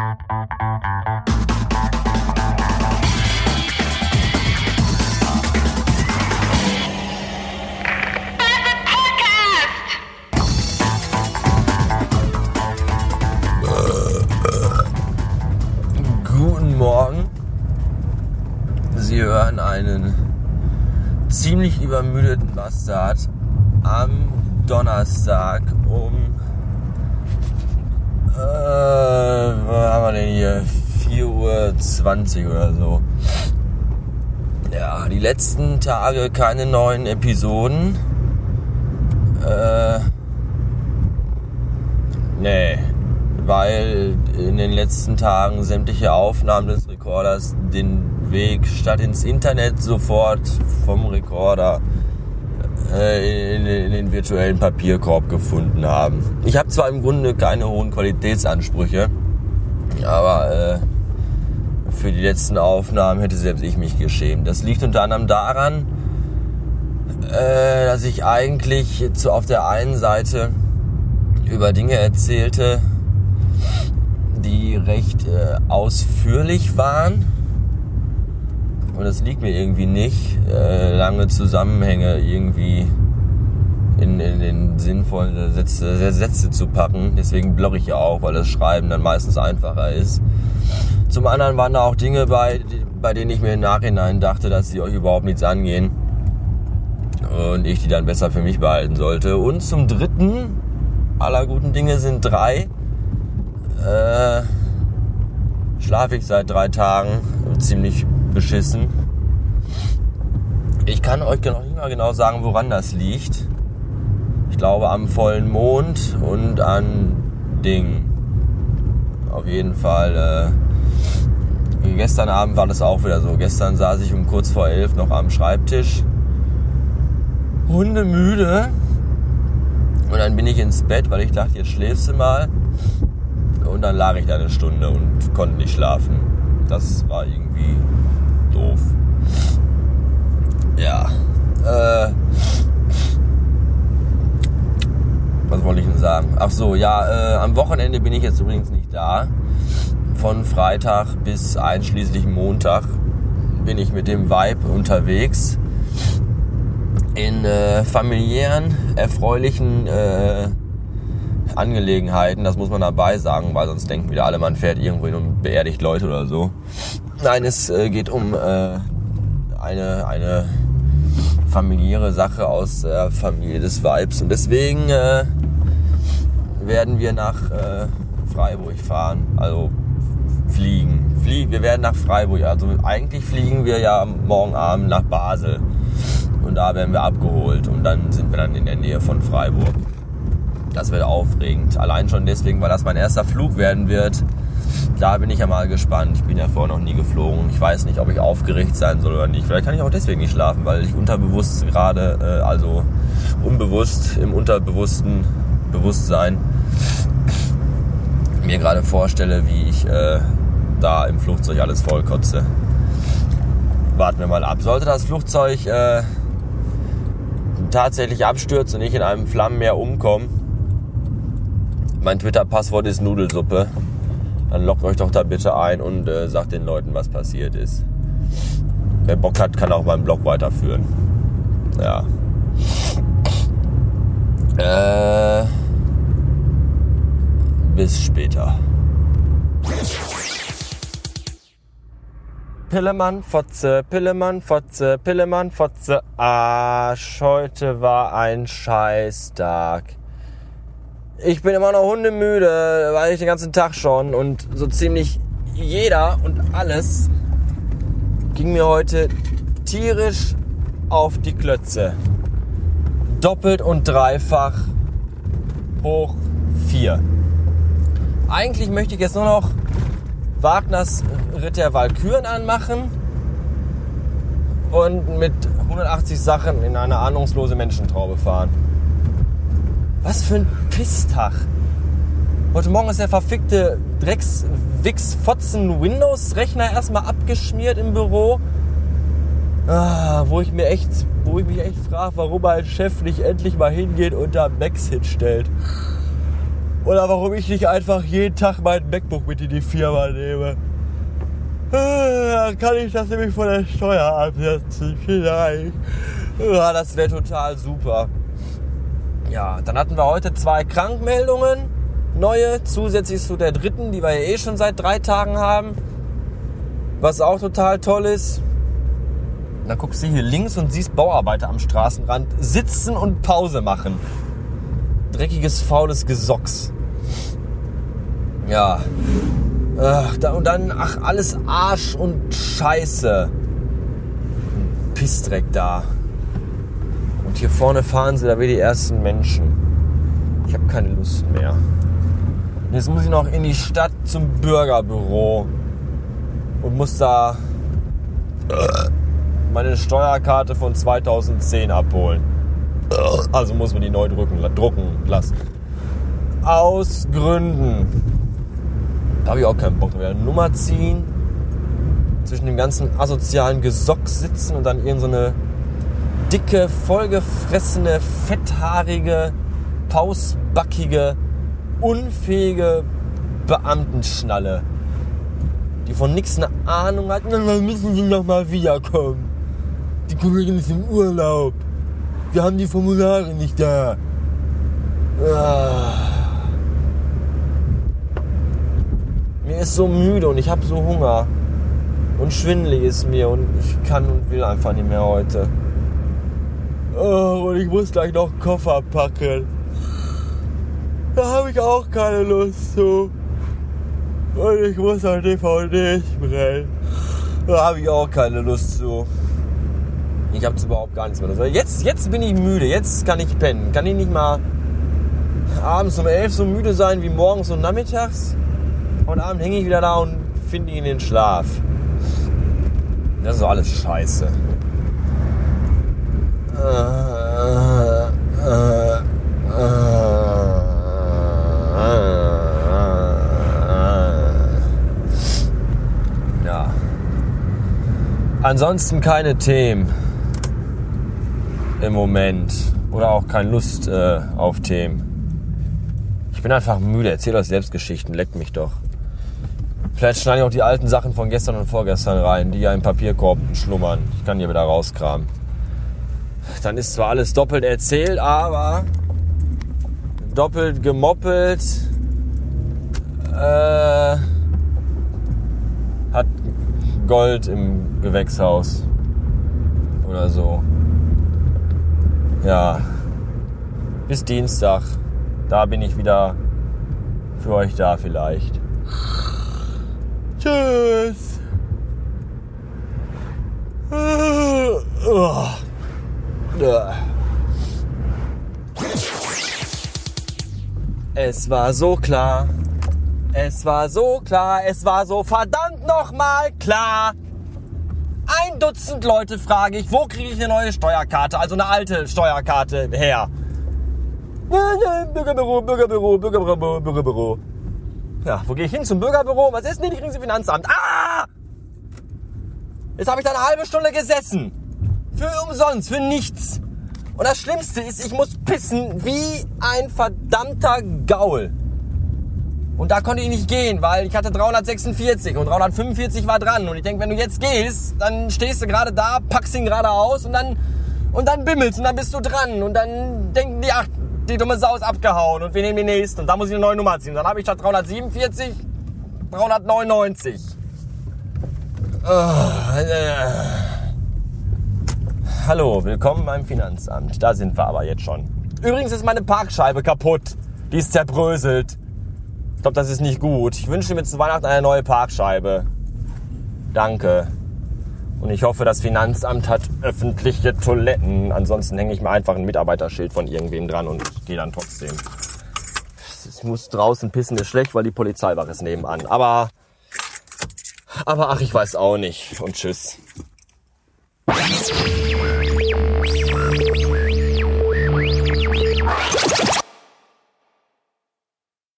Guten Morgen. Sie hören einen ziemlich übermüdeten Bastard am Donnerstag um äh, was haben wir denn hier? 4.20 Uhr oder so. Ja, die letzten Tage keine neuen Episoden. Äh, nee, weil in den letzten Tagen sämtliche Aufnahmen des Rekorders den Weg statt ins Internet sofort vom Rekorder äh, in, in, den virtuellen Papierkorb gefunden haben. Ich habe zwar im Grunde keine hohen Qualitätsansprüche, aber äh, für die letzten Aufnahmen hätte selbst ich mich geschämt. Das liegt unter anderem daran, äh, dass ich eigentlich zu, auf der einen Seite über Dinge erzählte, die recht äh, ausführlich waren. Und das liegt mir irgendwie nicht, äh, lange Zusammenhänge irgendwie in, in den sinnvollen Sätze, Sätze zu packen. Deswegen blogge ich ja auch, weil das Schreiben dann meistens einfacher ist. Zum anderen waren da auch Dinge bei, bei denen ich mir im Nachhinein dachte, dass sie euch überhaupt nichts angehen. Und ich die dann besser für mich behalten sollte. Und zum dritten, aller guten Dinge sind drei, äh, schlafe ich seit drei Tagen ziemlich beschissen. Ich kann euch noch nicht mal genau sagen, woran das liegt. Ich glaube am vollen Mond und an Ding. Auf jeden Fall. Äh, gestern Abend war das auch wieder so. Gestern saß ich um kurz vor elf noch am Schreibtisch. Hundemüde. Und dann bin ich ins Bett, weil ich dachte, jetzt schläfst du mal. Und dann lag ich da eine Stunde und konnte nicht schlafen. Das war irgendwie. Ja. Äh, was wollte ich denn sagen? Ach so, ja, äh, am Wochenende bin ich jetzt übrigens nicht da. Von Freitag bis einschließlich Montag bin ich mit dem Vibe unterwegs. In äh, familiären, erfreulichen äh, Angelegenheiten, das muss man dabei sagen, weil sonst denken wieder alle, man fährt irgendwo hin und beerdigt Leute oder so. Nein, es äh, geht um äh, eine, eine familiäre Sache aus der Familie des Vibes. Und deswegen äh, werden wir nach äh, Freiburg fahren. Also fliegen. Flie wir werden nach Freiburg. Also eigentlich fliegen wir ja morgen Abend nach Basel. Und da werden wir abgeholt. Und dann sind wir dann in der Nähe von Freiburg. Das wird aufregend. Allein schon deswegen, weil das mein erster Flug werden wird. Da bin ich ja mal gespannt. Ich bin ja vorher noch nie geflogen. Ich weiß nicht, ob ich aufgeregt sein soll oder nicht. Vielleicht kann ich auch deswegen nicht schlafen, weil ich unterbewusst gerade, äh, also unbewusst im unterbewussten Bewusstsein mir gerade vorstelle, wie ich äh, da im Flugzeug alles vollkotze. Warten wir mal ab. Sollte das Flugzeug äh, tatsächlich abstürzen und ich in einem Flammenmeer umkomme, mein Twitter-Passwort ist Nudelsuppe. Dann lockt euch doch da bitte ein und äh, sagt den Leuten, was passiert ist. Wer Bock hat, kann auch meinen Blog weiterführen. Ja. Äh, bis später. Pillemann, Fotze, Pillemann, Fotze, Pillemann, Fotze, Arsch. Heute war ein Scheißtag. Ich bin immer noch hundemüde, weil ich den ganzen Tag schon und so ziemlich jeder und alles ging mir heute tierisch auf die Klötze. Doppelt und dreifach hoch vier. Eigentlich möchte ich jetzt nur noch Wagners Ritt der Walküren anmachen und mit 180 Sachen in eine ahnungslose Menschentraube fahren. Was für ein Pisstag. Heute Morgen ist der verfickte Drecks Wix Fotzen Windows Rechner erstmal abgeschmiert im Büro. Ah, wo ich mir echt, wo ich mich echt frage, warum mein Chef nicht endlich mal hingeht und da Macs hinstellt. Oder warum ich nicht einfach jeden Tag mein MacBook mit in die Firma nehme. Dann kann ich das nämlich von der Steuer absetzen. Vielleicht. Ja, das wäre total super. Ja, dann hatten wir heute zwei Krankmeldungen. Neue, zusätzlich zu der dritten, die wir ja eh schon seit drei Tagen haben. Was auch total toll ist. Da guckst du hier links und siehst Bauarbeiter am Straßenrand sitzen und Pause machen. Dreckiges, faules Gesocks. Ja. Und dann, ach, alles Arsch und Scheiße. Pissdreck da. Und hier vorne fahren sie da wie die ersten Menschen. Ich habe keine Lust mehr. Und jetzt muss ich noch in die Stadt zum Bürgerbüro und muss da meine Steuerkarte von 2010 abholen. Also muss man die neu drucken, drucken lassen. Aus Gründen. Da habe ich auch keinen Bock mehr. Nummer ziehen, zwischen dem ganzen asozialen Gesock sitzen und dann irgendeine so dicke, vollgefressene, fetthaarige, pausbackige, unfähige Beamtenschnalle, die von nichts eine Ahnung hat. Dann müssen sie noch mal wiederkommen. Die Kollegin ist im Urlaub. Wir haben die Formulare nicht da. Ah. Mir ist so müde und ich habe so Hunger. Und schwindelig ist mir und ich kann und will einfach nicht mehr heute. Oh, und ich muss gleich noch Koffer packen. Da habe ich auch keine Lust zu. Und ich muss noch DVD brennen. Da habe ich auch keine Lust zu. Ich habe überhaupt gar nichts mehr. Jetzt, jetzt bin ich müde. Jetzt kann ich pennen. Kann ich nicht mal abends um 11 so müde sein wie morgens und nachmittags? Und abends hänge ich wieder da und finde ihn in den Schlaf. Das ist alles scheiße. Ja. Ansonsten keine Themen im Moment. Oder auch keine Lust äh, auf Themen. Ich bin einfach müde. Erzähl euch Selbstgeschichten. Leckt mich doch. Vielleicht schneide ich auch die alten Sachen von gestern und vorgestern rein, die ja im Papierkorb schlummern. Ich kann die wieder rauskramen. Dann ist zwar alles doppelt erzählt, aber doppelt gemoppelt äh, hat Gold im Gewächshaus oder so. Ja, bis Dienstag. Da bin ich wieder für euch da vielleicht. Tschüss. Es war so klar. Es war so klar. Es war so verdammt nochmal klar. Ein Dutzend Leute frage ich, wo kriege ich eine neue Steuerkarte, also eine alte Steuerkarte her? Bürgerbüro, Bürgerbüro, Bürgerbüro, Bürgerbüro. Ja, wo gehe ich hin? Zum Bürgerbüro? Was ist denn? Ich kriege Sie Finanzamt. Ah! Jetzt habe ich da eine halbe Stunde gesessen. Für umsonst, für nichts. Und das Schlimmste ist, ich muss pissen wie ein verdammter Gaul. Und da konnte ich nicht gehen, weil ich hatte 346 und 345 war dran. Und ich denke, wenn du jetzt gehst, dann stehst du gerade da, packst ihn gerade aus und dann, und dann bimmelst und dann bist du dran. Und dann denken die, ach, die dumme Sau ist abgehauen und wir nehmen die nächste. Und da muss ich eine neue Nummer ziehen. Dann habe ich statt 347 399. Oh, äh. Hallo, willkommen beim Finanzamt. Da sind wir aber jetzt schon. Übrigens ist meine Parkscheibe kaputt. Die ist zerbröselt. Ich glaube, das ist nicht gut. Ich wünsche mir zu Weihnachten eine neue Parkscheibe. Danke. Und ich hoffe, das Finanzamt hat öffentliche Toiletten. Ansonsten hänge ich mir einfach ein Mitarbeiterschild von irgendwem dran und gehe dann trotzdem. Ich muss draußen pissen, ist schlecht, weil die Polizeiwache ist nebenan. Aber, aber ach, ich weiß auch nicht. Und tschüss.